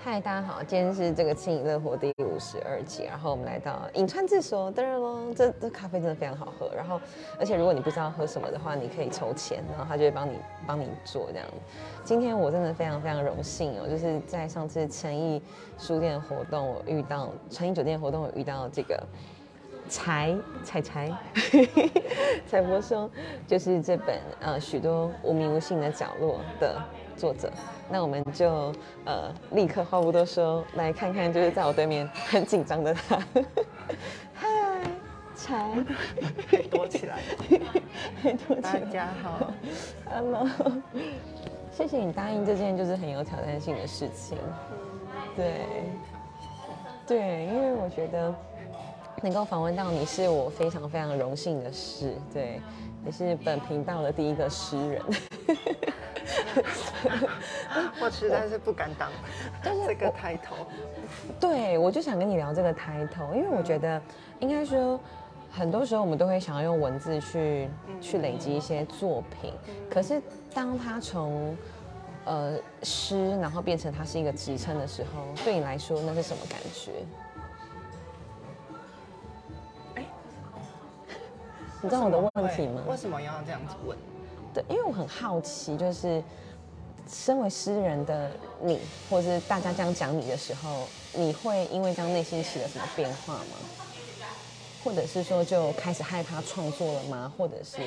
嗨，大家好，今天是这个轻盈乐活第五十二集，然后我们来到银川自所，噔噔这这咖啡真的非常好喝，然后而且如果你不知道喝什么的话，你可以筹钱，然后他就会帮你帮你做这样。今天我真的非常非常荣幸哦，就是在上次诚毅书店活动，我遇到诚毅酒店活动，我遇到这个柴柴柴柴博兄，就是这本呃许多无名无姓的角落的作者。那我们就呃立刻话不多说，来看看就是在我对面很紧张的他。嗨，柴，躲起来。大家好，Hello。谢谢你答应这件就是很有挑战性的事情。对，对，因为我觉得能够访问到你是我非常非常荣幸的事。对，也是本频道的第一个诗人。我实在是不敢当，就是这个抬头。对，我就想跟你聊这个抬头，因为我觉得应该说，很多时候我们都会想要用文字去去累积一些作品，可是当他从呃诗，然后变成它是一个职称的时候，对你来说那是什么感觉？你知道我的问题吗？为什么要这样子问？对，因为我很好奇，就是身为诗人的你，或者是大家这样讲你的时候，你会因为这样内心起了什么变化吗？或者是说就开始害怕创作了吗？或者是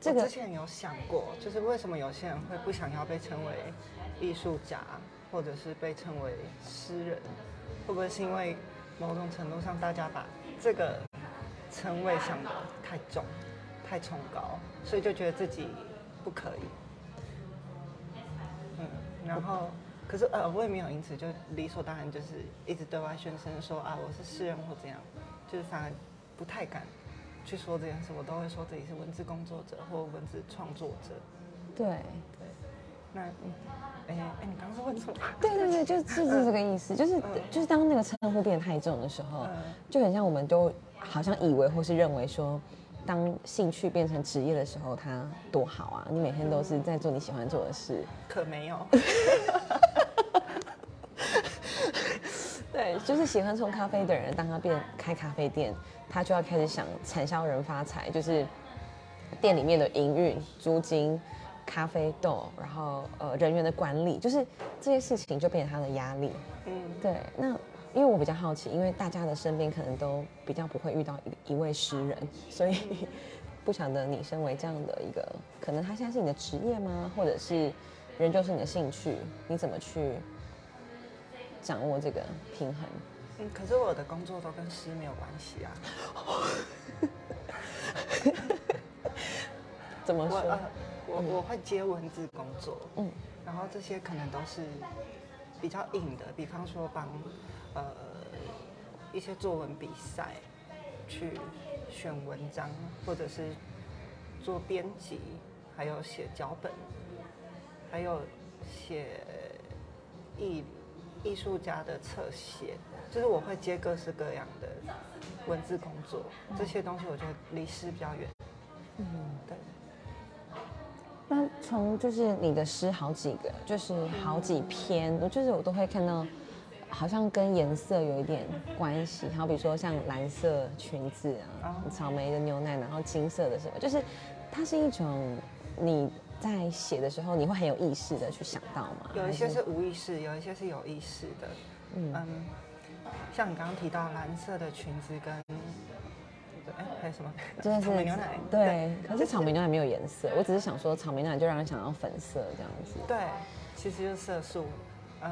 这个之前有想过，就是为什么有些人会不想要被称为艺术家，或者是被称为诗人？会不会是因为某种程度上大家把这个称谓想的太重、太崇高，所以就觉得自己。不可以，嗯，然后，可是呃，我也没有因此就理所当然就是一直对外宣称说啊，我是诗人或怎样，就是反而不太敢去说这件事，我都会说自己是文字工作者或文字创作者。对对，那，哎哎，你刚刚是问什么？对对对，就是就是这个意思，就是就是当那个称呼变得太重的时候，就很像我们都好像以为或是认为说。当兴趣变成职业的时候，它多好啊！你每天都是在做你喜欢做的事。可没有。对，就是喜欢冲咖啡的人，当他变开咖啡店，他就要开始想产销人发财，就是店里面的营运、租金、咖啡豆，然后呃人员的管理，就是这些事情就变成他的压力。嗯，对，那。因为我比较好奇，因为大家的身边可能都比较不会遇到一一位诗人，所以 不晓得你身为这样的一个，可能他现在是你的职业吗？或者是人就是你的兴趣？你怎么去掌握这个平衡？嗯，可是我的工作都跟诗没有关系啊。怎么说？我我会接文字工作，嗯，然后这些可能都是比较硬的，比方说帮。呃，一些作文比赛，去选文章，或者是做编辑，还有写脚本，还有写艺艺术家的侧写，就是我会接各式各样的文字工作，这些东西我觉得离诗比较远。嗯，对。那从就是你的诗好几个，就是好几篇，我就是我都会看到。好像跟颜色有一点关系，好比说像蓝色裙子啊，草莓的牛奶，然后金色的什么，就是它是一种你在写的时候，你会很有意识的去想到吗？有一些是无意识，有一些是有意识的。嗯，像你刚刚提到蓝色的裙子跟，哎，还有什么？真的是草莓牛奶。对，可是草莓牛奶没有颜色，我只是想说草莓牛奶就让人想要粉色这样子。对，其实就是色素。嗯。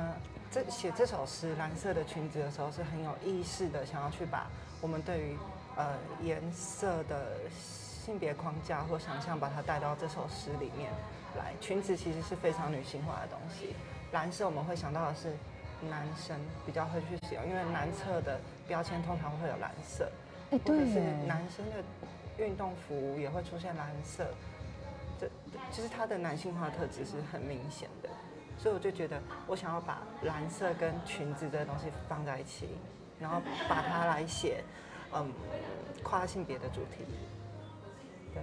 这写这首诗《蓝色的裙子》的时候，是很有意识的，想要去把我们对于呃颜色的性别框架或想象，把它带到这首诗里面来。裙子其实是非常女性化的东西，蓝色我们会想到的是男生比较会去使用，因为男厕的标签通常会有蓝色，或者是男生的运动服也会出现蓝色，这其实它的男性化特质是很明显的。所以我就觉得，我想要把蓝色跟裙子这些东西放在一起，然后把它来写，嗯，跨性别的主题。对，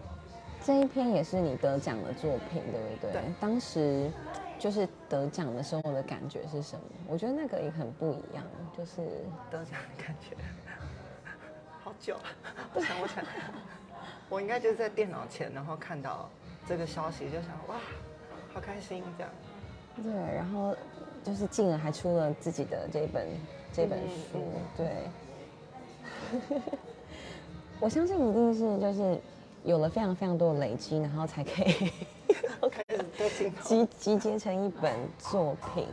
这一篇也是你得奖的作品，对不对？对。当时就是得奖的时候的感觉是什么？我觉得那个也很不一样，就是得奖的感觉。好久，我想不起来。我应该就是在电脑前，然后看到这个消息，就想哇，好开心这样。对，然后就是进而还出了自己的这本这本书，对。我相信一定是就是有了非常非常多的累积，然后才可以 开始 集集结成一本作品。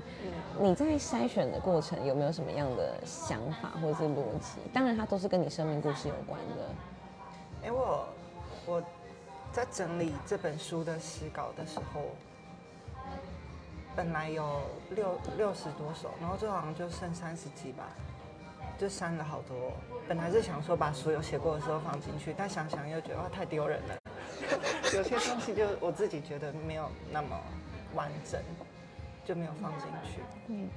你在筛选的过程有没有什么样的想法或者是逻辑？当然，它都是跟你生命故事有关的。哎，我我在整理这本书的诗稿的时候，本来有六六十多首，然后最后好像就剩三十几吧。就删了好多，本来是想说把所有写过的时候放进去，但想想又觉得哇太丢人了，有些东西就我自己觉得没有那么完整，就没有放进去。嗯，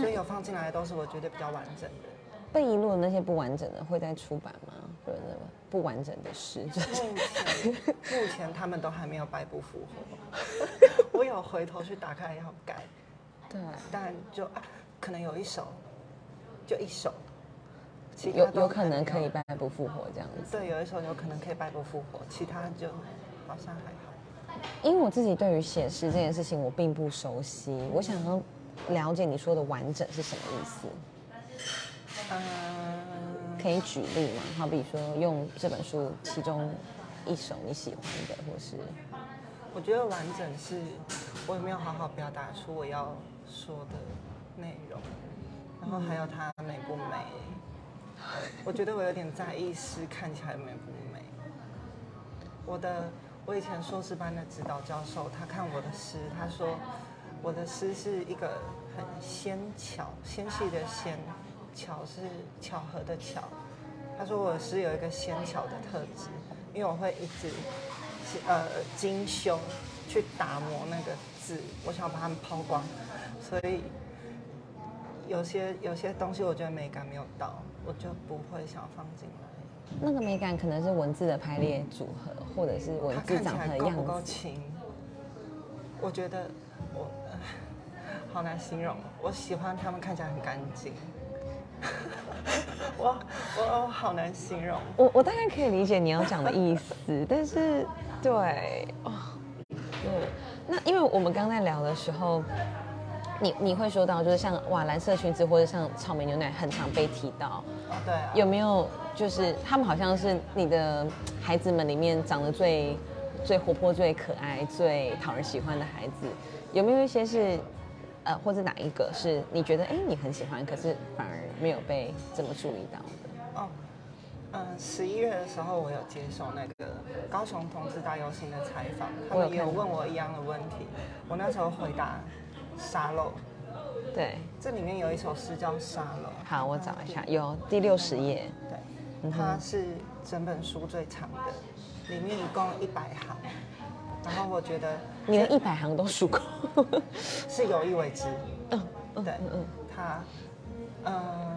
所以有放进来的都是我觉得比较完整的。被遗落的那些不完整的会再出版吗？或者不完整的诗？目前目前他们都还没有败不复活。我有回头去打开要改，对，但就啊可能有一首。就一首，有有可能可以败不复活这样子。对，有一首有可能可以败不复活，其他就好像还好。因为我自己对于写诗这件事情我并不熟悉，我想要了解你说的完整是什么意思。嗯，可以举例吗？好比说用这本书其中一首你喜欢的，或是我觉得完整是我有没有好好表达出我要说的内容。然后还有它美不美？我觉得我有点在意诗看起来美不美。我的我以前硕士班的指导教授，他看我的诗，他说我的诗是一个很纤巧、纤细的纤，巧是巧合的巧。他说我的诗有一个纤巧的特质，因为我会一直呃精修去打磨那个字，我想要把它们抛光，所以。有些有些东西，我觉得美感没有到，我就不会想放进来。那个美感可能是文字的排列组合，或者是文字长的样子。够不够轻？我觉得我好难形容。我喜欢他们看起来很干净。我我我好难形容。我我大概可以理解你要讲的意思，但是对哦，对，那因为我们刚在聊的时候。你你会说到，就是像哇蓝色裙子或者像草莓牛奶，很常被提到。对。有没有就是他们好像是你的孩子们里面长得最最活泼、最可爱、最讨人喜欢的孩子？有没有一些是呃，或者哪一个是你觉得哎你很喜欢，可是反而没有被这么注意到嗯，十一月的时候我有接受那个高雄同志大游行的采访，他们有问我一样的问题，我那时候回答。沙漏，对，这里面有一首诗叫《沙漏》。好，我找一下，有第六十页。对，它是整本书最长的，里面一共一百行。然后我觉得你连一百行都数过，是有意为之。嗯，对，嗯嗯，它，嗯，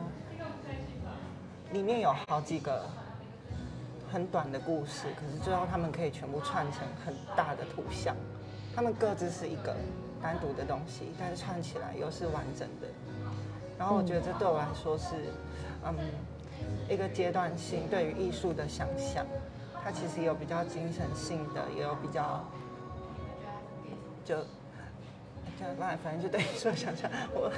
里面有好几个很短的故事，可是最后他们可以全部串成很大的图像，他们各自是一个。单独的东西，但是串起来又是完整的。然后我觉得这对我来说是，嗯，一个阶段性对于艺术的想象。它其实有比较精神性的，也有比较就。那反正就等于说，想想。我，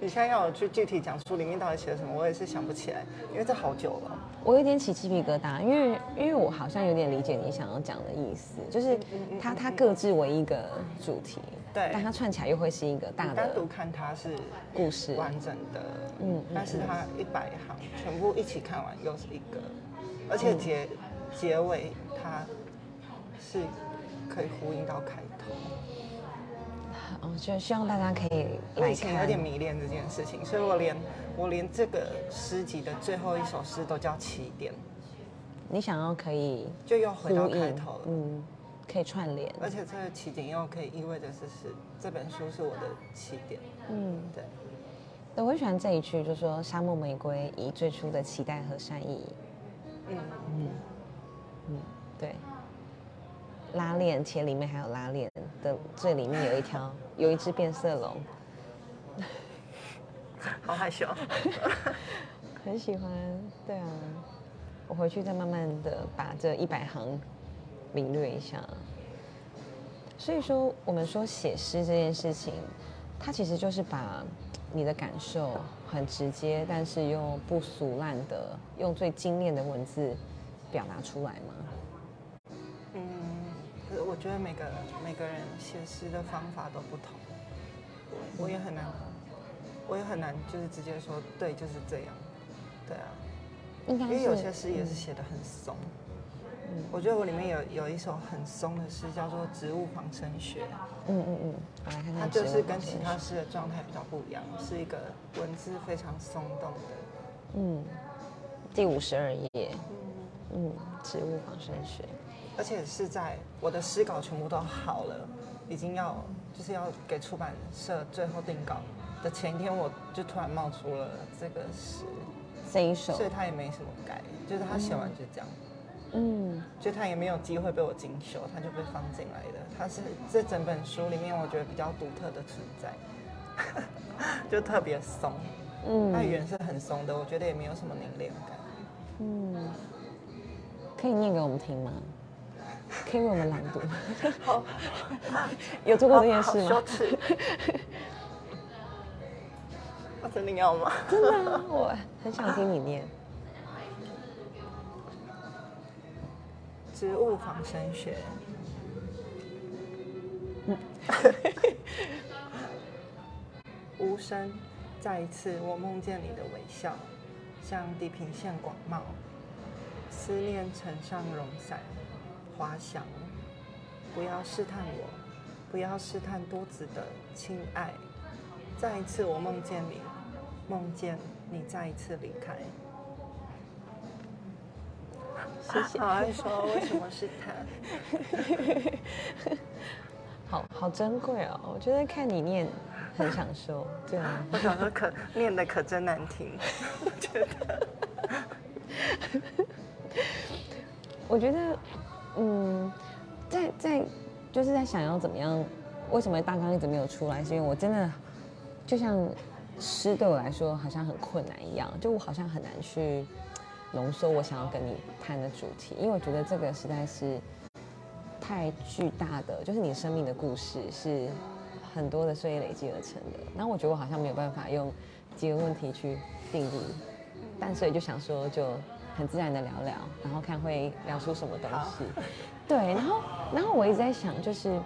你现在要我去具体讲书里面到底写了什么，我也是想不起来，因为这好久了。我有点起鸡皮疙瘩，因为因为我好像有点理解你想要讲的意思，就是它它各自为一个主题，对，但它串起来又会是一个大的。单独看它是故事完整的，嗯，但是它一百行全部一起看完又是一个，而且结结尾它是可以呼应到开头。哦，就希望大家可以来看。以前有点迷恋这件事情，所以我连我连这个诗集的最后一首诗都叫起点。你想要可以就又回到开头了，嗯，可以串联。而且这个起点又可以意味着是是这本书是我的起点，嗯，对。我很喜欢这一句，就说沙漠玫瑰以最初的期待和善意，嗯嗯嗯，对，拉链且里面还有拉链。的最里面有一条有一只变色龙，好害羞。很喜欢。对啊，我回去再慢慢的把这一百行领略一下。所以说，我们说写诗这件事情，它其实就是把你的感受很直接，但是又不俗烂的，用最精炼的文字表达出来嘛。觉得每个每个人写诗的方法都不同，我也很难，我也很难就是直接说对就是这样，对啊，应该因为有些诗也是写的很松。我觉得我里面有有一首很松的诗，叫做《植物仿生学》，嗯嗯嗯，我来看看。它就是跟其他诗的状态比较不一样，是一个文字非常松动的。嗯，第五十二页，嗯，植物仿生学。而且是在我的诗稿全部都好了，已经要就是要给出版社最后定稿的前一天，我就突然冒出了这个诗，这一首。所，以他也没什么改，就是他写完就这样，嗯，就他也没有机会被我精修，他就被放进来的。他是这整本书里面我觉得比较独特的存在，就特别松，嗯。它语言是很松的，我觉得也没有什么凝练感。嗯，可以念给我们听吗？可以为我们朗读。好，有做过这件事吗羞吗？耻。我真的要吗？真的啊，我很想听你念。植物仿生学。无声，再一次，我梦见你的微笑，像地平线广袤，思念呈上绒伞，花香。不要试探我，不要试探多子的亲爱。再一次，我梦见你，梦见你再一次离开。谢谢好爱说为什么是他？好好珍贵哦，我觉得看你念很享受。对啊，我想说可念的可真难听，我觉得。我觉得，嗯，在在就是在想要怎么样，为什么大纲一直没有出来？是因为我真的就像诗对我来说好像很困难一样，就我好像很难去浓缩我想要跟你谈的主题，因为我觉得这个实在是太巨大的，就是你生命的故事是很多的岁月累积而成的。然后我觉得我好像没有办法用几个问题去定义，但所以就想说就很自然的聊聊，然后看会聊出什么东西。对，然后然后我一直在想，就是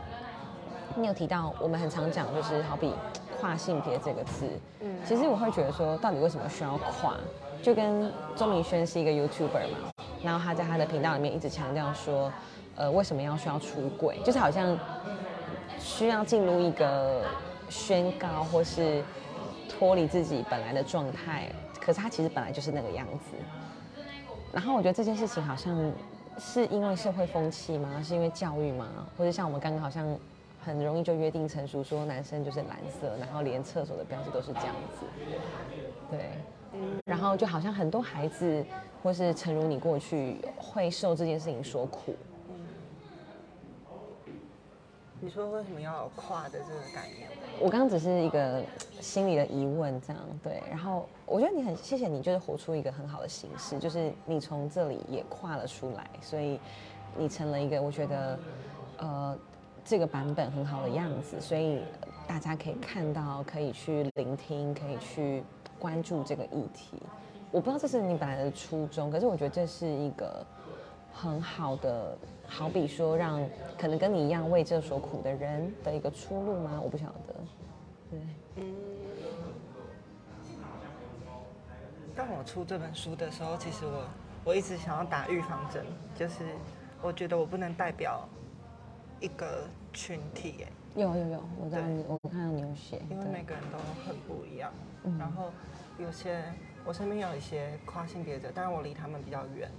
你有提到我们很常讲，就是好比跨性别这个词，嗯，其实我会觉得说，到底为什么需要跨？就跟钟明轩是一个 YouTuber 嘛，然后他在他的频道里面一直强调说，呃，为什么要需要出轨？就是好像需要进入一个宣告或是脱离自己本来的状态，可是他其实本来就是那个样子。然后我觉得这件事情好像是因为社会风气吗？是因为教育吗？或者像我们刚刚好像很容易就约定成熟，说男生就是蓝色，然后连厕所的标志都是这样子。对，然后就好像很多孩子，或是诚如你过去会受这件事情所苦。你说为什么要有跨的这个概念？我刚刚只是一个心里的疑问，这样对。然后我觉得你很谢谢你，就是活出一个很好的形式，就是你从这里也跨了出来，所以你成了一个我觉得呃这个版本很好的样子，所以大家可以看到，可以去聆听，可以去关注这个议题。我不知道这是你本来的初衷，可是我觉得这是一个很好的，好比说让可能跟你一样为这所苦的人的一个出路吗？我不晓得。对，嗯，当我出这本书的时候，其实我我一直想要打预防针，就是我觉得我不能代表一个群体，哎，有有有，我知道你，我看到你有写，因为每个人都很不一样。嗯然后有些我身边有一些跨性别者，但是我离他们比较远，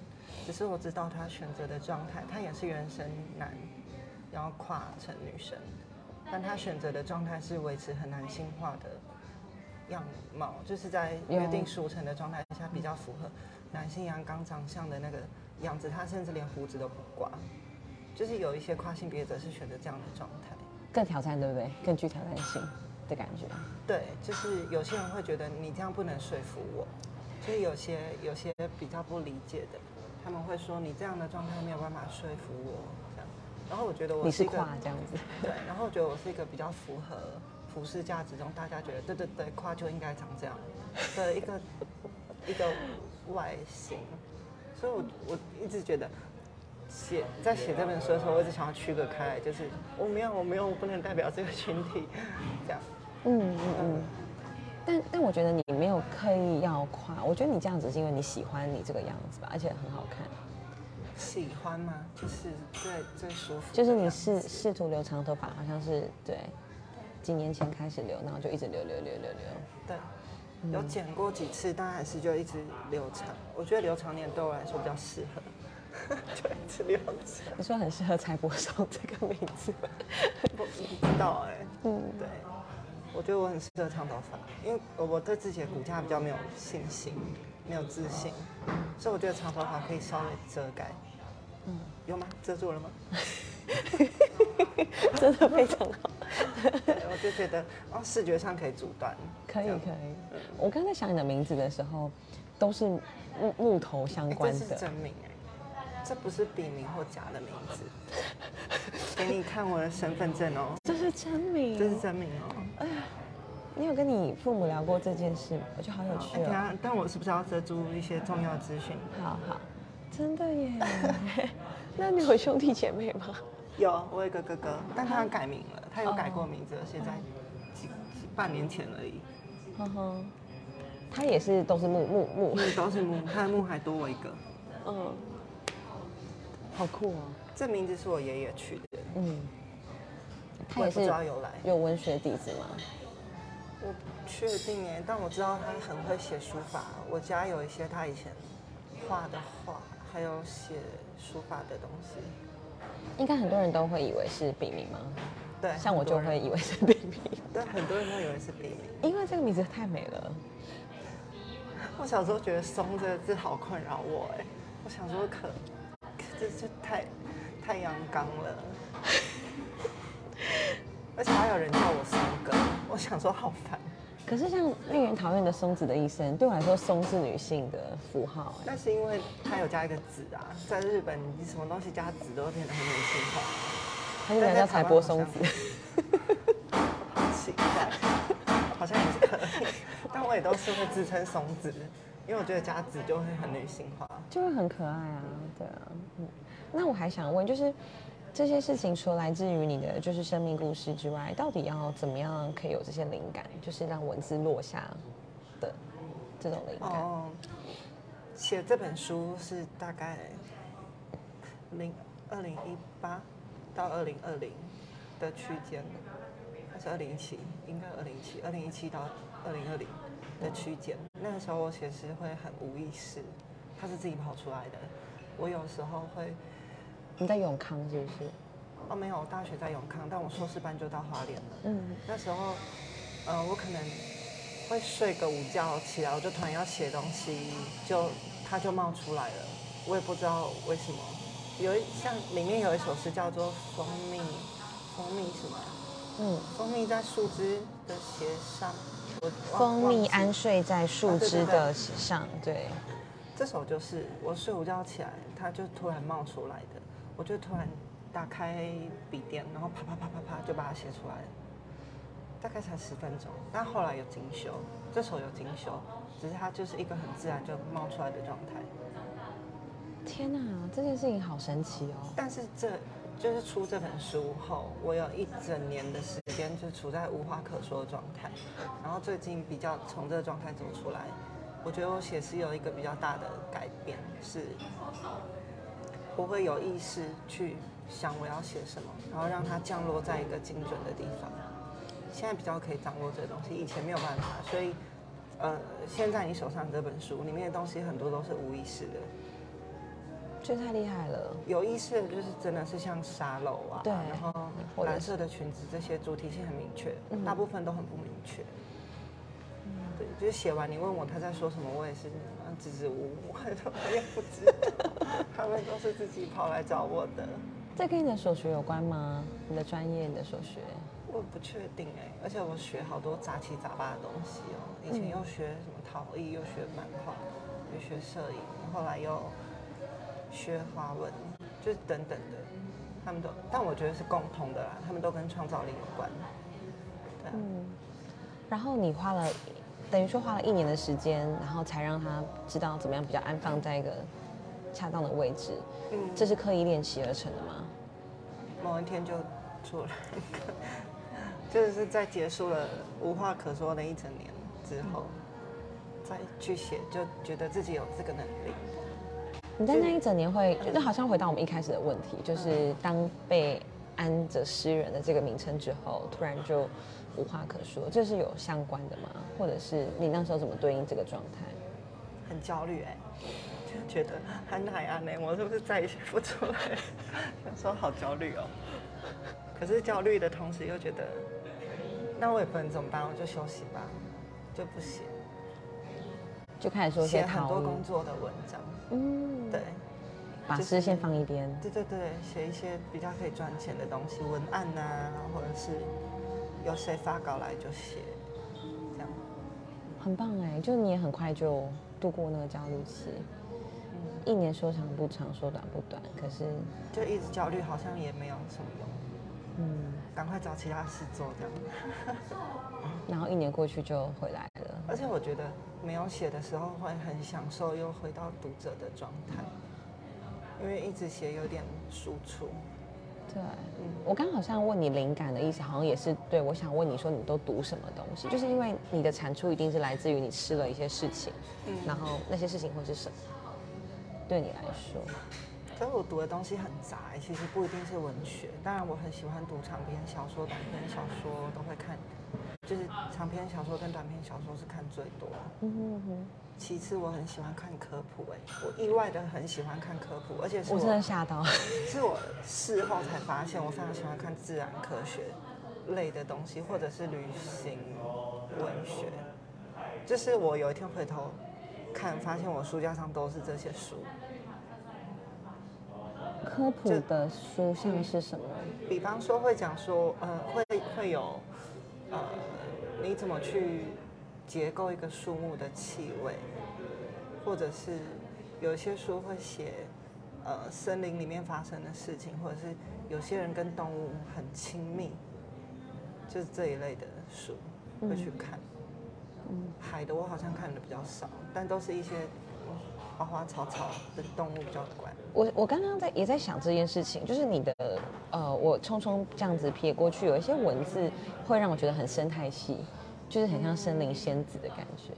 只是我知道他选择的状态，他也是原生男，然后跨成女生，但他选择的状态是维持很男性化的样貌，就是在约定俗成的状态下比较符合男性阳刚长相的那个样子，他甚至连胡子都不刮。就是有一些跨性别者是选择这样的状态，更挑战，对不对？更具挑战性的感觉。对，就是有些人会觉得你这样不能说服我，所以有些有些比较不理解的，他们会说你这样的状态没有办法说服我，这样。然后我觉得我你是一个跨这样子，对，然后我觉得我是一个比较符合服饰价值中大家觉得对对对跨就应该长这样的一个一个外形，所以我我一直觉得写在写这本书的时候，我一直想要区隔开来，就是我没有我没有我不能代表这个群体，这样。嗯嗯嗯。但但我觉得你没有刻意要夸，我觉得你这样子是因为你喜欢你这个样子吧，而且很好看。喜欢吗？就是最最舒服。就是你试试图留长头发，好像是对，几年前开始留，然后就一直留留留留留。对，有剪过几次，但还是就一直留长。我觉得留长点对我来说比较适合，就一直留长。你说很适合蔡博松这个名字我？不不知道哎、嗯，对，我觉得我很适合长头发，因为我我对自己的骨架比较没有信心，没有自信，所以我觉得长头发可以稍微遮盖。嗯，有吗？遮住了吗？真的非常好。我就觉得哦，视觉上可以阻断。可以可以。我刚才想你的名字的时候，都是木木头相哎这是关的。真名哎，这不是笔名或假的名字。给你看我的身份证哦，这是真名。这是真名哦。你有跟你父母聊过这件事吗？我觉得好有哎，趣哦。等一下，但我是不是要遮住一些重要资讯？好好，真的耶。那你有兄弟姐妹吗？有，我有一个哥哥，但他改名了，他有改过名字了，现在几几半年前而已。哼哼，他也是都是木木木。嗯，都是木，他的木还多我一个。嗯，好酷哦。这名字是我爷爷取的，嗯，他我也不知道由来。有文学底子吗？我不确定哎，但我知道他很会写书法。我家有一些他以前画的画，还有写书法的东西。应该很多人都会以为是笔名吗？对，像我就会以为是笔名，对，很多人都以为是笔名。因为这个名字太美了。我小时候觉得“松”这个字好困扰我哎，我想说可，可这这太太阳刚了，而且还有人叫我松哥，我想说好烦。可是像令人讨厌的松子的一生，对我来说，松是女性的符号。哎那是因为它有加一个子啊，在日本你什么东西加子都会变得很女性化，他就人叫财波松子。好奇怪，好像也是可以，但我也都是会自称松子，因为我觉得加子就会很女性化。就会很可爱啊，对啊，嗯。那我还想问，就是这些事情除了来自于你的就是生命故事之外，到底要怎么样可以有这些灵感，就是让文字落下的这种灵感？哦，写这本书是大概零二零一八到二零二零的区间，还是二零一七？应该二零一七，二零一七到二零二零的区间。那个时候我写诗会很无意识，它是自己跑出来的。我有时候会，你在永康是不是？哦，没有，我大学在永康，但我硕士班就到花莲了。嗯，那时候，呃，我可能会睡个午觉起来，我就突然要写东西，就它就冒出来了，我也不知道为什么。有一像里面有一首诗叫做《蜂蜜》，蜂蜜什么？嗯，蜂蜜在树枝的斜上，我蜂蜜安睡在树枝的上，对，这首就是我睡午觉起来，它就突然冒出来的，我就突然打开笔电，然后啪啪啪啪啪就把它写出来了，大概才十分钟，但后来有精修，这首有精修，只是它就是一个很自然就冒出来的状态。天哪，这件事情好神奇哦。但是这就是出这本书后，我有一整年的时间就处在无话可说的状态，然后最近比较从这个状态走出来，我觉得我写诗有一个比较大的改变，是我会有意识去想我要写什么，然后让它降落在一个精准的地方。现在比较可以掌握这个东西，以前没有办法，所以呃，现在你手上这本书里面的东西很多都是无意识的。这太厉害了。有意识的就是真的是像沙漏啊，对然后蓝色的裙子这些主题性很明确，嗯大部分都很不明确。对，就是写完你问我他在说什么，我也是啊支支吾吾，我也不知道，他们都是自己跑来找我的。这跟你的所学有关吗？你的专业，你的所学？我不确定哎，而且我学好多杂七杂八的东西哦。以前又学什么陶艺，又学漫画，又学摄影，后来又学花纹，就是等等的，他们都，但我觉得是共同的啦，他们都跟创造力有关。对嗯，然后你花了，等于说花了一年的时间，然后才让他知道怎么样比较安放在一个恰当的位置。嗯，这是刻意练习而成的吗？某一天就做了一个。就是在结束了无话可说的一整年之后，再去写，就觉得自己有这个能力。你在那一整年会，就好像回到我们一开始的问题，就是当被安着诗人的这个名称之后，突然就无话可说，这是有相关的吗？或者是你那时候怎么对应这个状态？很焦虑哎，就觉得很海安呢，我是不是再也写不出来？有时候好焦虑哦。可是焦虑的同时又觉得。那我也不能怎么办，我就休息吧，就不写，就开始说写很多工作的文章。嗯，对，把诗先放一边。对对对，写一些比较可以赚钱的东西，文案呐，或者是有谁发稿来就写，这样。很棒哎，就你也很快就度过那个焦虑期。嗯，一年说长不长，说短不短，可是就一直焦虑，好像也没有什么用。嗯。赶快找其他事做，这样。然后一年过去就回来了。而且我觉得没有写的时候会很享受，又回到读者的状态，因为一直写有点输出。对，嗯，我刚好像问你灵感的意思，好像也是对。我想问你说，你都读什么东西？就是因为你的产出一定是来自于你吃了一些事情，嗯，然后那些事情会是什么？对你来说。所以我读的东西很杂，其实不一定是文学。当然，我很喜欢读长篇小说、短篇小说，都会看。就是长篇小说跟短篇小说是看最多。嗯哼。其次，我很喜欢看科普，哎，我意外的很喜欢看科普，而且是我真的吓到，是我事后才发现，我非常喜欢看自然科学类的东西，或者是旅行文学。就是我有一天回头看，发现我书架上都是这些书。科普的书像是什么？比方说会讲说，呃，会会有，呃，你怎么去结构一个树木的气味，或者是有些书会写，呃，森林里面发生的事情，或者是有些人跟动物很亲密，就是这一类的书会去看。嗯，海的我好像看的比较少，但都是一些。花花草草的动物比较多。我我刚刚在也在想这件事情，就是你的呃，我匆匆这样子瞥过去，有一些文字会让我觉得很生态系，就是很像森林仙子的感觉。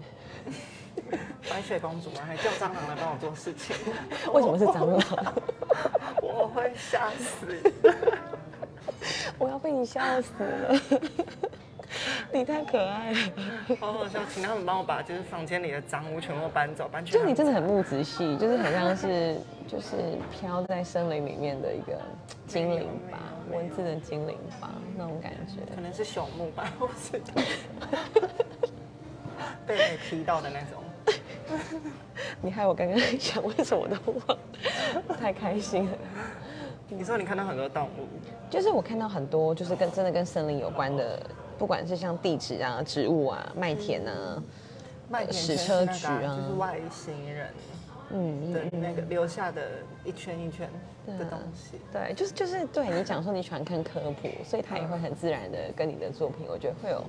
白雪公主吗？还叫蟑螂来帮我做事情？为什么是蟑螂？我会吓死！我要被你笑死了！你太可爱了，好好笑，请他们帮我把就是房间里的脏物全部搬走，搬去。就你真的很木子系，就是很像是 就是飘在森林里面的一个精灵吧，文字的精灵吧，那种感觉。可能是朽木吧，或是被雷劈到的那种。你害我刚刚想为什么都忘，太开心了。你说你看到很多动物，就是我看到很多就是跟真的跟森林有关的。不管是像地址啊、植物啊、麦田啊、矢车局啊，就是外星人，嗯，的那个留下的一圈一圈的东西。对，就是就是对你讲说你喜欢看科普，所以它也会很自然的跟你的作品，我觉得会有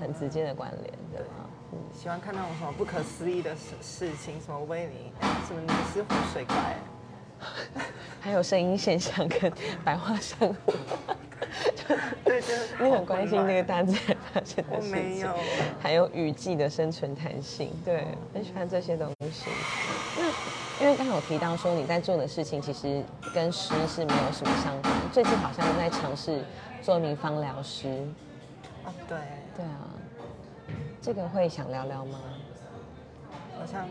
很直接的关联，对吗？嗯，喜欢看那种什么不可思议的事事情，什么威尼，什么尼斯湖水怪，还有声音现象跟白化珊瑚。对，你很关心那个大自然发生的事情，还有雨季的生存弹性，对，很喜欢这些东西。那因为刚好提到说你在做的事情其实跟诗是没有什么相关，最近好像在尝试做一名芳疗师。啊，对，对啊，这个会想聊聊吗？好像。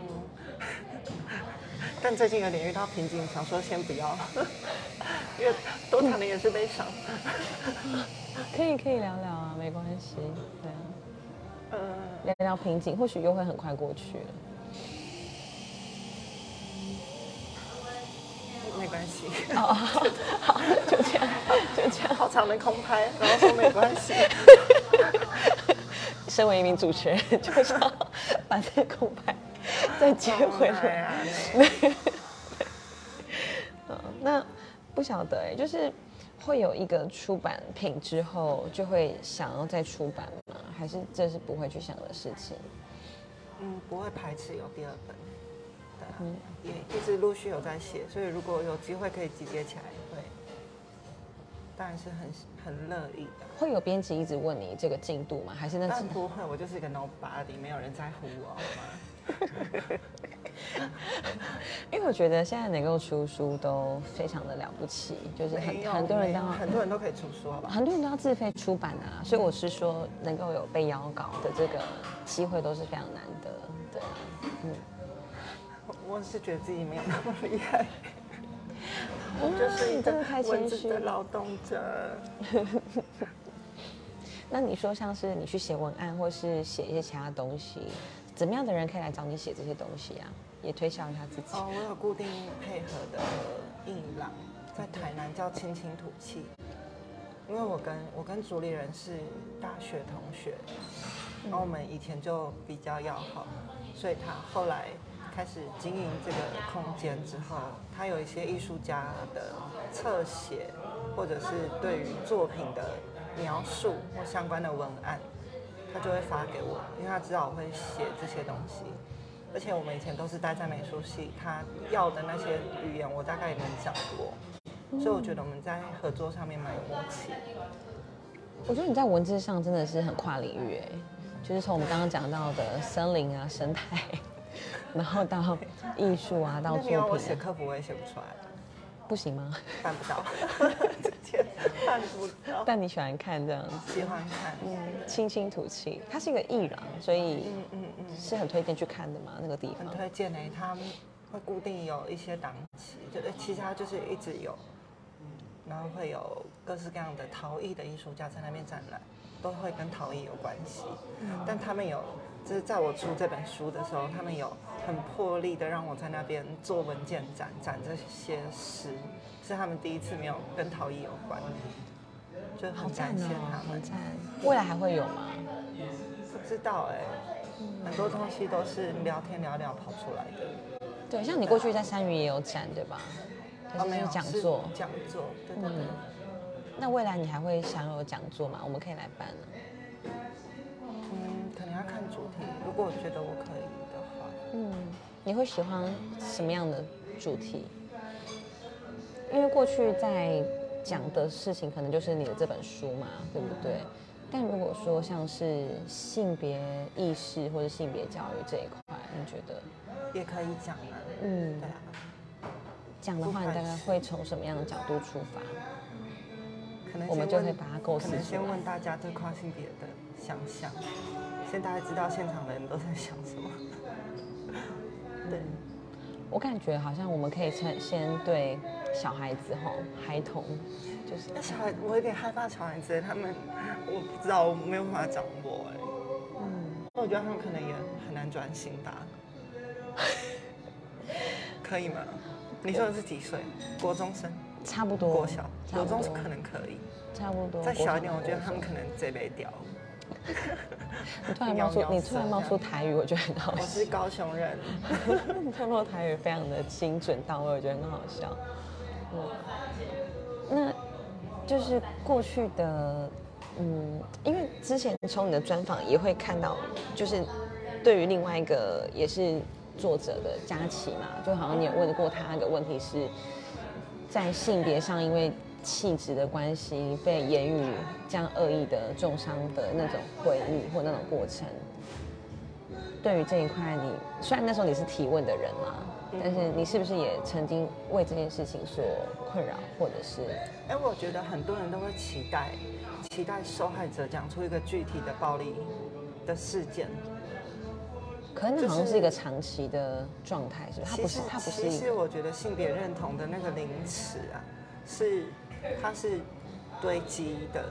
但最近有点遇到瓶颈，想说先不要，因为多谈的也是悲伤。可以可以聊聊啊，没关系，对啊，呃，聊聊瓶颈，或许又会很快过去了。每没关系。哦，好，就这样，就这样。好长的空拍，然后说没关系。身为一名主持人，就是要把这个空拍再接回来。啊，嗯，那不晓得哎，就是会有一个出版品之后，就会想要再出版吗？还是这是不会去想的事情？嗯，不会排斥有第二本。对啊，也一直陆续有在写，所以如果有机会可以集结起来，会，当然是很很乐意的。会有编辑一直问你这个进度吗？还是那但不会，我就是一个 nobody，没有人在乎我，好吗？因为我觉得现在能够出书都非常的了不起，就是很很多人都要很多人都可以出书，好吧？很多人都要自费出版啊，所以我是说能够有被邀稿的这个机会都是非常难得，对啊，嗯。我我是觉得自己没有那么厉害，我就是一你真的太个文字谦虚的劳动者。那你说像是你去写文案，或是写一些其他东西，怎么样的人可以来找你写这些东西啊？也推销一下自己。哦，我有固定配合的艺廊，在台南叫青青土气，因为我跟我跟主理人是大学同学，然后我们以前就比较要好，所以他后来开始经营这个空间之后，他有一些艺术家的侧写，或者是对于作品的描述或相关的文案，他就会发给我，因为他知道我会写这些东西。而且我们以前都是待在美术系，他要的那些语言我大概也能掌握，所以我觉得我们在合作上面蛮有默契。我觉得你在文字上真的是很跨领域哎，就是从我们刚刚讲到的森林啊、生态，然后到艺术啊，到那你要我作品、啊，写科普，我也写不出来，不行吗？办不到，不到。但你喜欢看这样子，喜欢看，嗯，清新土气，他是一个艺人，所以嗯嗯嗯，是很推荐去看的嘛，那个地方很。推荐诶，他们会固定有一些档期，就呃其实它就是一直有，然后会有各式各样的陶艺的艺术家在那边展览，都会跟陶艺有关系。但他们有，就是在我出这本书的时候，他们有很破例的让我在那边做文件展，展这些诗，是他们第一次没有跟陶艺有关，就好很赞哦感谢他，们。好赞！未来还会有吗？不知道哎、很多东西都是聊天聊聊跑出来的。对，像你过去在山鱼也有展，对吧？还哦，是是没有是讲座？讲座，对对对。嗯那未来你还会想有讲座吗？我们可以来办啊果我觉得我可以的话，嗯，你会喜欢什么样的主题？因为过去在讲的事情，可能就是你的这本书嘛，对不对？但如果说像是性别意识或者性别教育这一块，你觉得，也可以讲啊。嗯对，啊，讲的话，你大概会从什么样的角度出发？可能我们就会把它构思可能先问大家对跨性别的想象，先大家知道现场的人都在想什么。对，我感觉好像我们可以先先对小孩子吼，孩童，就是那小孩我有点害怕小孩子，他们我不知道，我没有办法掌握哎。嗯，我觉得他们可能也很难专心吧。可以吗？你说的是几岁？国中生、差不多。国小、国中可能可以，差不多。再小一点，我觉得他们可能这辈屌。你 突然冒出 你突然冒出台语，我觉得很好笑我。是高雄人，你突然冒台语非常的精准到位，我觉得很好笑。嗯，那就是过去的，嗯，因为之前从你的专访也会看到，就是对于另外一个也是作者的佳琪嘛，就好像你有问过他一个问题是，在性别上因为气质的关系被言语这样恶意的重伤的那种回忆或那种过程，对于这一块你，虽然那时候你是提问的人嘛，但是你是不是也曾经为这件事情所困扰，或者是哎，我觉得很多人都会期待，期待受害者讲出一个具体的暴力的事件。可能好像是一个长期的状态，是不是？它不是其实，它不是其一实我觉得性别认同的那个名词啊，是它是堆积的，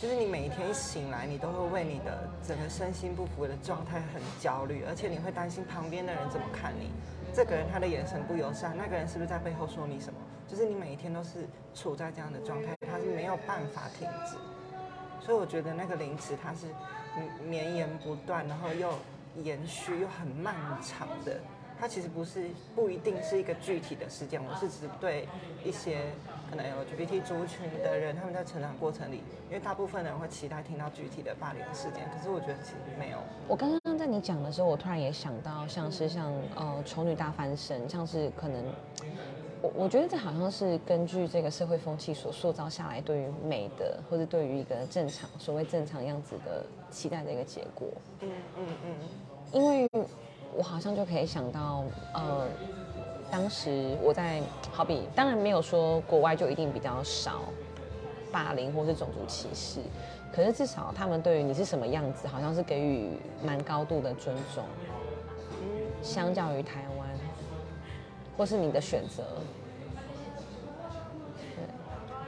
就是你每一天一醒来，你都会为你的整个身心不符的状态很焦虑，而且你会担心旁边的人怎么看你，这个人他的眼神不友善，那个人是不是在背后说你什么？就是你每一天都是处在这样的状态，他是没有办法停止。所以我觉得那个凌迟它是绵延不断，然后又延续又很漫长的。它其实不是不一定是一个具体的事件，我是指对一些可能 LGBT 族群的人，他们在成长过程里，因为大部分人会期待听到具体的霸凌事件，可是我觉得其实没有。我刚刚在你讲的时候，我突然也想到，像是像呃丑女大翻身，像是可能，我我觉得这好像是根据这个社会风气所塑造下来对于美的，或者对于一个正常所谓正常样子的期待的一个结果。嗯嗯嗯，因为。我好像就可以想到，呃，当时我在好比，当然没有说国外就一定比较少霸凌或是种族歧视，可是至少他们对于你是什么样子，好像是给予蛮高度的尊重，相较于台湾，或是你的选择，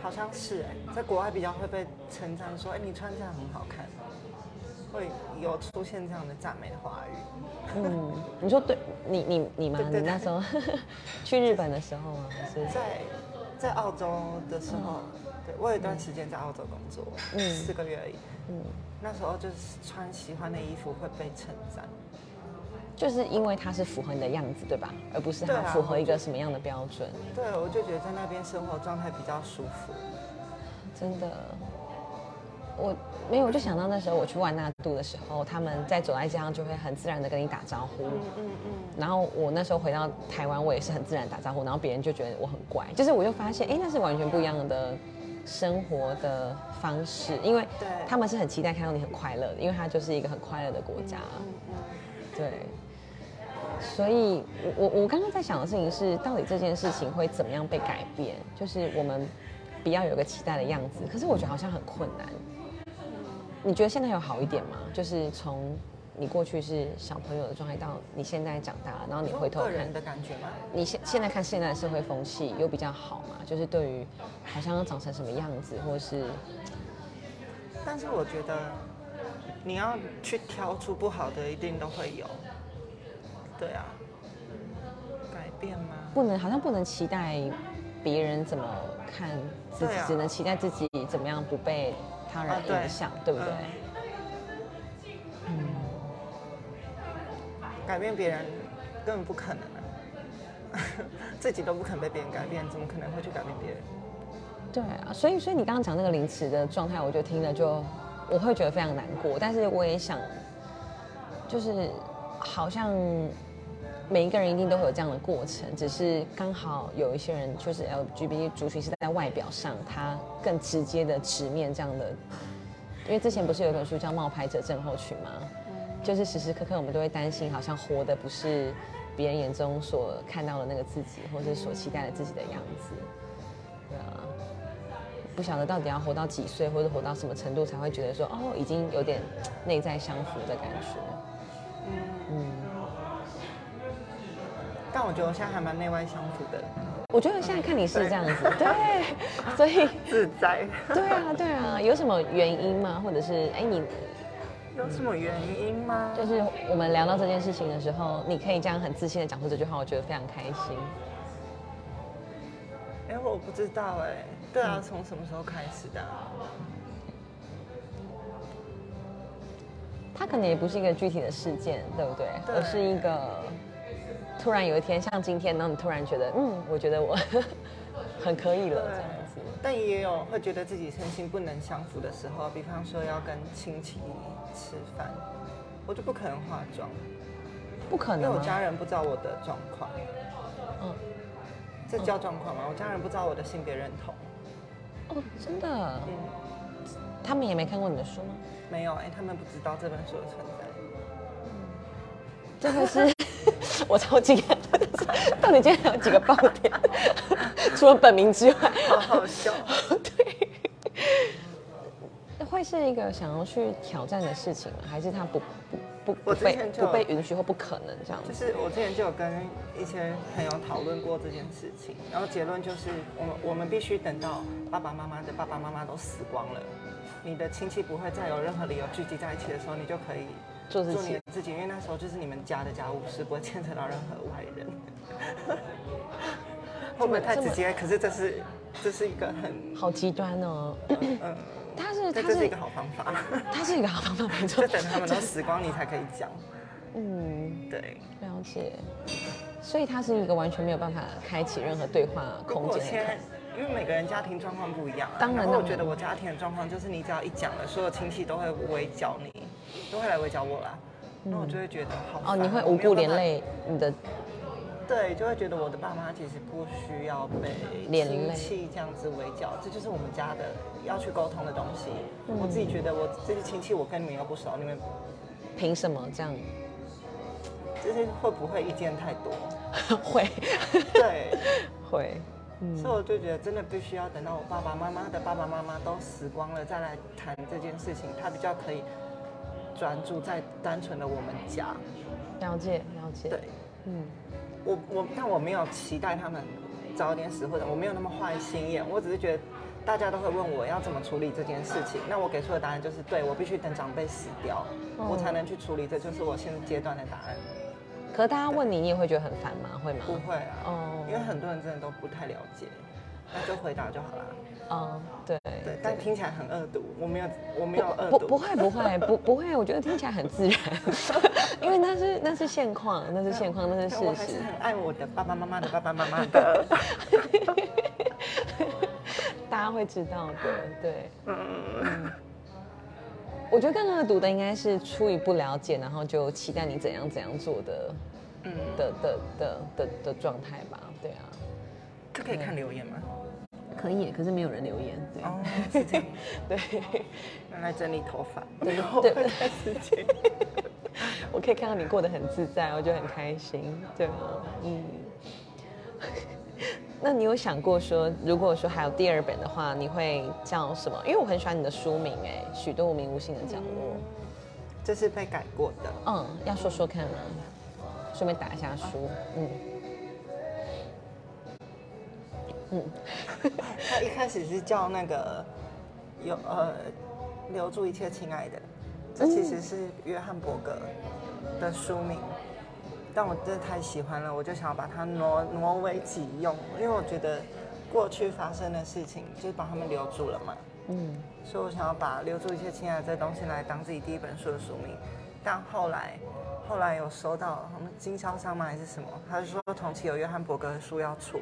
好像是哎，在国外比较会被称赞说，哎，你穿这样很好看。会有出现这样的赞美的话语。嗯，你说对，你你你吗？你那时候 去日本的时候吗？是在在澳洲的时候，对我有一段时间在澳洲工作，嗯，四个月而已。嗯，那时候就是穿喜欢的衣服会被称赞，就是因为它是符合你的样子，对吧？而不是它符合一个什么样的标准。对，我就觉得在那边生活状态比较舒服，真的。我没有，我就想到那时候我去万纳度的时候，他们在走在街上就会很自然的跟你打招呼。嗯嗯嗯。然后我那时候回到台湾，我也是很自然打招呼，然后别人就觉得我很怪。就是我就发现，哎，那是完全不一样的生活的方式，因为他们是很期待看到你很快乐的，因为它就是一个很快乐的国家。嗯嗯。对。所以，我我我刚刚在想的事情是，到底这件事情会怎么样被改变？就是我们不要有个期待的样子，可是我觉得好像很困难。你觉得现在有好一点吗？就是从你过去是小朋友的状态到你现在长大，然后你回头看的感觉吗？你现现在看现在的社会风气有比较好吗？就是对于好像要长成什么样子，或是……但是我觉得你要去挑出不好的，一定都会有。对啊，改变吗？不能，好像不能期待别人怎么看自己，只能期待自己怎么样不被。他人影响，对不对？嗯，改变别人根本不可能啊，自己都不肯被别人改变，怎么可能会去改变别人？对啊，所以所以你刚刚讲那个凌迟的状态，我就听了就我会觉得非常难过，但是我也想，就是好像。每一个人一定都会有这样的过程，只是刚好有一些人就是 LGBT 族群是在外表上，他更直接的直面这样的。因为之前不是有一本书叫《冒牌者症候群》吗？就是时时刻刻我们都会担心，好像活的不是别人眼中所看到的那个自己，或是所期待的自己的样子。对啊，不晓得到底要活到几岁，或者活到什么程度才会觉得说，哦，已经有点内在相符的感觉。嗯嗯。但我觉得我现在还蛮内外相符的。我觉得现在看你是这样子，对，所以 自在。对啊，对啊，有什么原因吗？或者是哎，你有什么原因吗？就是我们聊到这件事情的时候，你可以这样很自信的讲出这句话，我觉得非常开心。哎，我不知道哎。对啊，从什么时候开始的？他可能也不是一个具体的事件，对不对？而是一个。突然有一天，像今天，然后你突然觉得，嗯，我觉得我 很可以了，这样子。但也有会觉得自己身心不能相符的时候，比方说要跟亲戚吃饭，我就不可能化妆，不可能，因为我家人不知道我的状况。嗯，这叫状况吗？我家人不知道我的性别认同。哦，真的？嗯。他们也没看过你的书吗？没有，哎，他们不知道这本书的存在。嗯这个是。我超惊讶，到底今天有几个爆点？除了本名之外，好好笑。对，会是一个想要去挑战的事情吗？还是他不不不不被不被允许或不可能这样子？就是我之前就有跟一些朋友讨论过这件事情，然后结论就是，我们我们必须等到爸爸妈妈的爸爸妈妈都死光了，你的亲戚不会再有任何理由聚集在一起的时候，你就可以做自己做你。自己，因为那时候就是你们家的家务事，不会牵扯到任何外人。会不会太直接？可是这是这是一个很好极端哦。嗯，他是他是这这是一个好方法，他是一个好方法，没错就。等他们都死光，你才可以讲。嗯，对，了解。所以他是一个完全没有办法开启任何对话如空间。因为每个人家庭状况不一样、啊，当然然我觉得我家庭的状况就是，你只要一讲了，所有亲戚都会围剿你，都会来围剿我啦。那我就会觉得好哦，你会无故连。累你的对，就会觉得我的爸妈其实不需要被亲戚这样子围剿，这就是我们家的要去沟通的东西。嗯我自己觉得我这些亲戚我跟你们又不熟，你们凭什么这样？就是会不会意见太多？会对，会，嗯所以我就觉得真的必须要等到我爸爸妈妈的爸爸妈妈都死光了，再来谈这件事情，他比较可以专注在单纯的我们家。了解了解。对，嗯，我我但我没有期待他们早点死，或者我没有那么坏心眼，我只是觉得大家都会问我要怎么处理这件事情，那我给出的答案就是，对我必须等长辈死掉，哦我才能去处理，这就是我现阶段的答案。可是大家问你，你也会觉得很烦吗？会吗？不会啊，哦因为很多人真的都不太了解，那就回答就好了。嗯，对。对，但听起来很恶毒，我没有我没有恶毒，不不会不会不不会，我觉得听起来很自然，因为那是那是现况，那是现况，那是事实。但我还是。很爱我的爸爸妈妈的爸爸妈妈的。大家会知道的，对，嗯，我觉得更恶毒的应该是出于不了解，然后就期待你怎样怎样做的，嗯，的的的的的状态吧，对啊，这可以看留言吗？可以，可是没有人留言，对，哦，是这样。对，原来整理头发，对对会开始剪。我可以看到你过得很自在，我就很开心，对吗？嗯。那你有想过说，如果说还有第二本的话，你会叫什么？因为我很喜欢你的书名，哎，许多无名无姓的角落。这是被改过的，嗯，要说说看吗？顺便打一下书。嗯嗯，他一开始是叫那个有呃留住一切亲爱的，这其实是约翰伯格的书名，但我真的太喜欢了，我就想要把它挪挪为己用，因为我觉得过去发生的事情就是把他们留住了嘛，嗯。所以我想要把留住一切亲爱的这东西来当自己第一本书的书名，但后来。后来有收到我们经销商吗还是什么？他就说同期有约翰伯格的书要出，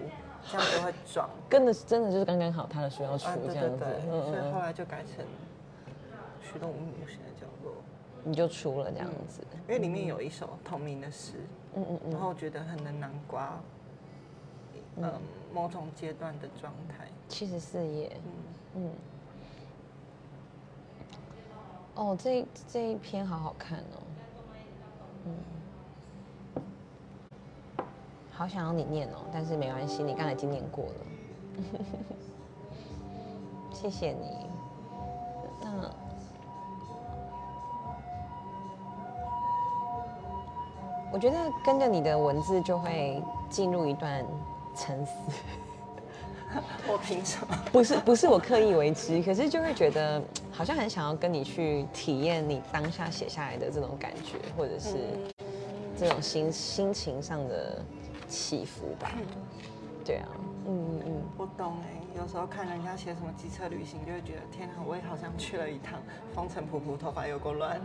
这样就会撞。跟的真的就是刚刚好，他的书要出啊，对这样子所以后嗯，来就改成许多无名无姓的角落，你就出了这样子。因为里面有一首同名的诗，嗯嗯嗯，然后我觉得很能南瓜，嗯，某种阶段的状态，七十四页。嗯，嗯。哦，这这一篇好好看哦。嗯。好想要你念哦，但是没关系，你刚才已经念过了。谢谢你。那我觉得跟着你的文字就会进入一段沉思。我凭什么？不是不是我刻意为之，可是就会觉得好像很想要跟你去体验你当下写下来的这种感觉，或者是这种心心情上的起伏吧。对啊，嗯嗯嗯，我懂哎，有时候看人家写什么机车旅行，就会觉得天啊，我也好像去了一趟，风尘仆仆，头发有够乱，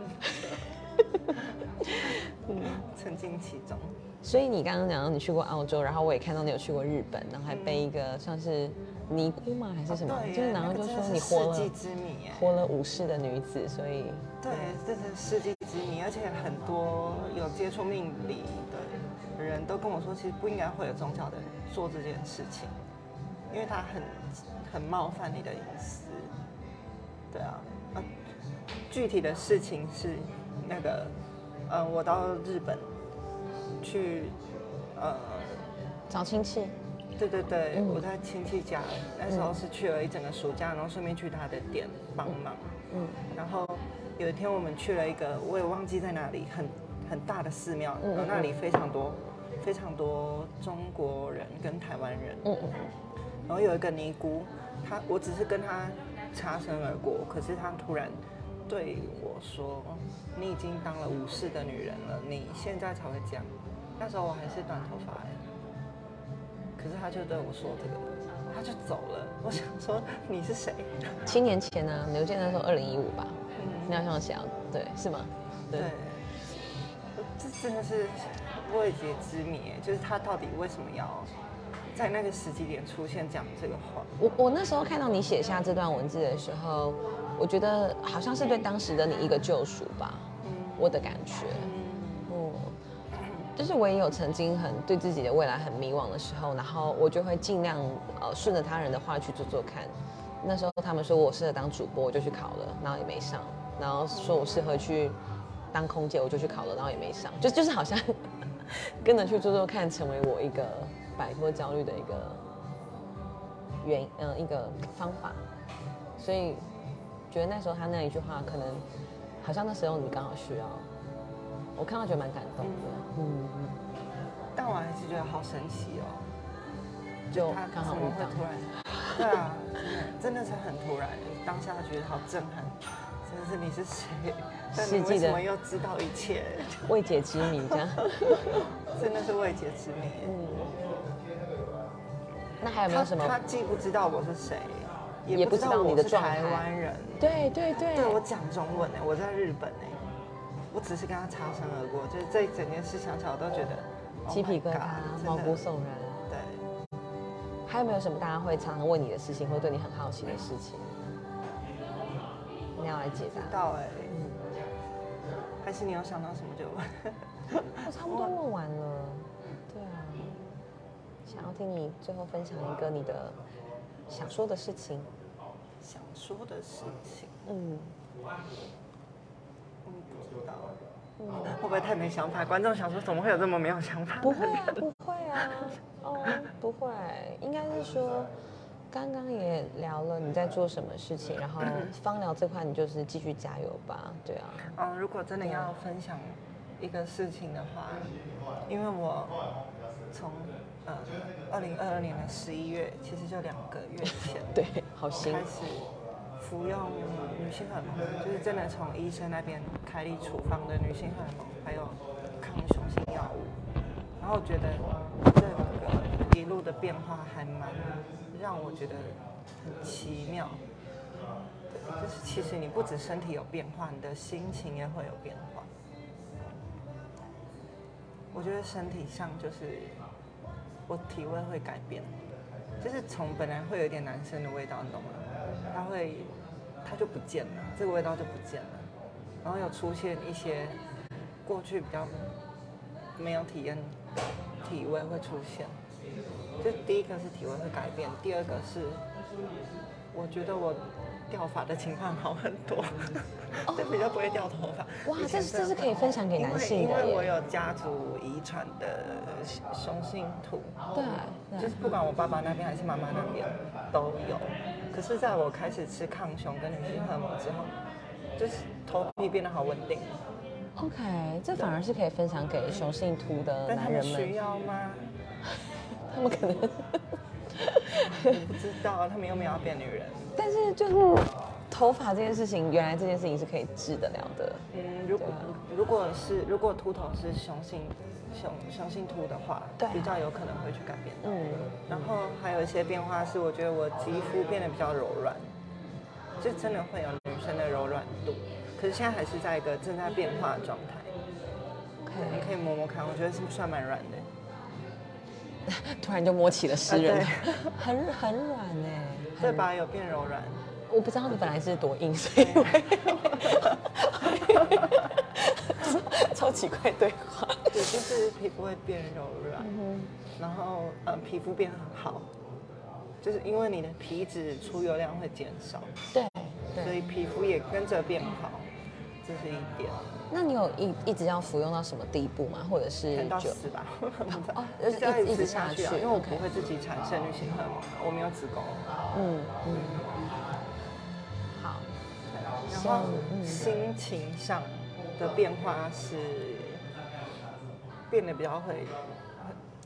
沉浸其中。所以你刚刚讲到你去过澳洲，然后我也看到你有去过日本，然后还背一个像是尼姑吗还是什么？就是然后就说你活了世纪之谜耶。活了武士的女子，所以对，这是世纪之谜，而且很多有接触命理的人都跟我说，其实不应该会有宗教的人做这件事情，因为他很很冒犯你的隐私。对啊，啊，具体的事情是那个，呃，我到日本去，呃，找亲戚。对对对，嗯我在亲戚家，那时候是去了一整个暑假，然后顺便去他的店帮忙。嗯然后有一天我们去了一个，我也忘记在哪里，很很大的寺庙，嗯嗯然后那里非常多非常多中国人跟台湾人，嗯嗯然后有一个尼姑，她我只是跟她擦身而过，可是她突然对我说：“你已经当了武士的女人了，你现在才会这样。”那时候我还是短头发哎，可是她就对我说这个，她就走了。我想说你是谁？七年前呢，刘健那时候二零一五吧，嗯你好像想对是吗？对，这真的是未解之谜，就是他到底为什么要在那个时机点出现讲这个话？我我那时候看到你写下这段文字的时候，我觉得好像是对当时的你一个救赎吧，我的感觉。嗯，就是我也有曾经很对自己的未来很迷惘的时候，然后我就会尽量呃顺着他人的话去做做看。那时候他们说我适合当主播，我就去考了，然后也没上。然后说我适合去。当空姐，我就去考了，然后也没上，就就是好像跟着去做做看，成为我一个摆脱焦虑的一个原嗯一个方法。所以觉得那时候他那一句话，可能好像那时候你刚好需要，我看到觉得蛮感动的。嗯，但我还是觉得好神奇哦，就刚好会突然，对啊，真的是很突然，当下觉得好震撼。真是你是谁？世纪的又知道一切未解之谜，这样 真的是未解之谜。嗯，那还有没有什么？他既不知道我是谁，也不知道你的台湾人。对对对，对我讲中文呢，我在日本呢，我只是跟他擦身而过，就是这整件事想起来我都觉得鸡皮疙瘩、毛骨悚然。对，还有没有什么大家会常常问你的事情，或对你很好奇的事情？你要来解答？知道哎，还是你有想到什么就问？我差不多问完了。对啊，想要听你最后分享一个你的想说的事情。想说的事情？嗯。嗯，不知道。嗯，会不会太没想法？观众想说，怎么会有这么没有想法？不会啊，不会啊。哦，不会，应该是说。刚刚也聊了你在做什么事情，然后芳疗这块你就是继续加油吧，对啊。嗯，如果真的要分享一个事情的话，因为我从呃二零二二年的十一月，其实就两个月前，对，好新，开始服用女性荷尔蒙，就是真的从医生那边开立处方的女性荷尔蒙，还有抗雄性药物，然后觉得这个一路的变化还蛮。让我觉得很奇妙，就是其实你不止身体有变化，你的心情也会有变化。我觉得身体上就是我体味会改变，就是从本来会有点男生的味道，你懂吗？它会它就不见了，这个味道就不见了，然后有出现一些过去比较没有体验体味会出现。就第一个是体温会改变，第二个是我觉得我掉发的情况好很多，就比较不会掉头发。哇，这这是可以分享给男性的因为我有家族遗传的雄性秃。对，就是不管我爸爸那边还是妈妈那边都有。可是在我开始吃抗雄跟女性荷尔蒙之后，就是头皮变得好稳定。OK，这反而是可以分享给雄性秃的男人们。需要吗？他们可能我不知道，他们又没有要变女人。但是就是头发这件事情，原来这件事情是可以治得了的。嗯，如果如果是如果秃头是雄性雄雄性秃的话，对，比较有可能会去改变。嗯，然后还有一些变化是，我觉得我肌肤变得比较柔软，就真的会有女生的柔软度。可是现在还是在一个正在变化的状态。你可以摸摸看，我觉得是算蛮软的。突然就摸起了湿人，很很软哎，对吧？有变柔软。我不知道你本来是多硬，所以 超奇怪对话。对，就是皮肤会变柔软，然后呃皮肤变很好，就是因为你的皮脂出油量会减少，对，所以皮肤也跟着变好，这是一点。那你有一一直要服用到什么地步吗？或者是到死吧？哦，一一直下去，因为我不会自己产生女性荷尔蒙，我没有子宫。嗯嗯。好。然后心情上的变化是变得比较会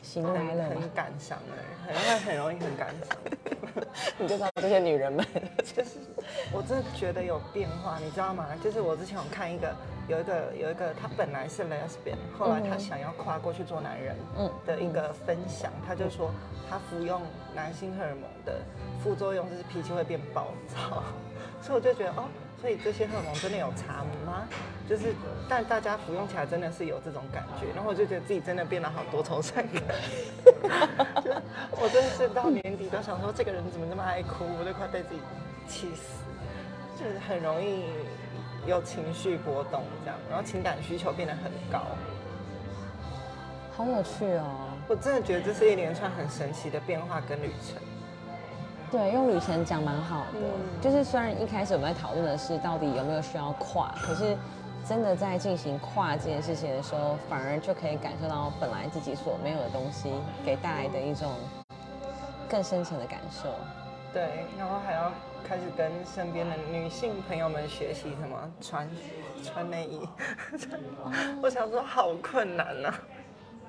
很很很感伤的，很会很容易很感伤。你就知道这些女人们，就是我真的觉得有变化，你知道吗？就是我之前有看一个，有一个有一个，她本来是 lesbian，后来他想要跨过去做男人，嗯的一个分享，他就说她服用男性荷尔蒙的副作用就是脾气会变暴躁，所以我就觉得哦，所以这些荷尔蒙真的有差吗？就是但大家服用起来真的是有这种感觉，然后我就觉得自己真的变得好多愁善感，就 我真的是到年底都想说这个人怎么这么爱哭，我都快被自己气死，就是很容易有情绪波动这样，然后情感需求变得很高。好有趣哦。我真的觉得这是一连串很神奇的变化跟旅程。对，用旅程讲蛮好的。嗯就是虽然一开始我们在讨论的是到底有没有需要跨，可是真的在进行跨这件事情的时候，反而就可以感受到本来自己所没有的东西给带来的一种更深层的感受。对，然后还要开始跟身边的女性朋友们学习什么穿穿内衣。我想说好困难啊呐、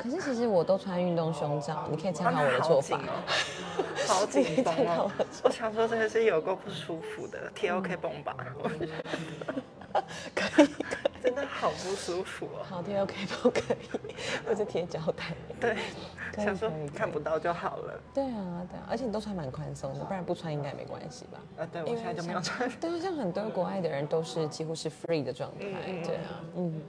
可是其实我都穿运动胸罩，你可以参考我的做法。好紧绷这个太好哦。我想说真的是有够不舒服的，贴 OK 绷吧，我觉得可以，真的好不舒服哦。好贴 OK 都可以，或者贴胶带。对，想说可以可以看不到就好了。对啊，对啊，而且你都穿蛮宽松的，不然不穿应该没关系吧？啊，对我现在就没有穿。对啊，像很多国外的人都是几乎是 free 的状态，嗯对啊，嗯，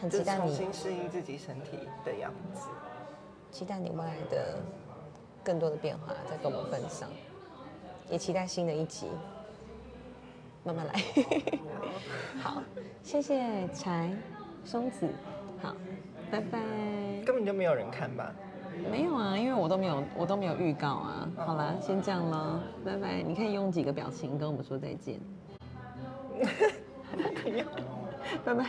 很期待你重，新适应自己身体的样子。期待你未来的更多的变化，再跟我们分享，也期待新的一集，慢慢来。好，谢谢柴松子，好，拜拜。根本就没有人看吧？没有啊，因为我都没有，我都没有预告啊。好啦，先这样喽，拜拜。你可以用几个表情跟我们说再见。拜拜。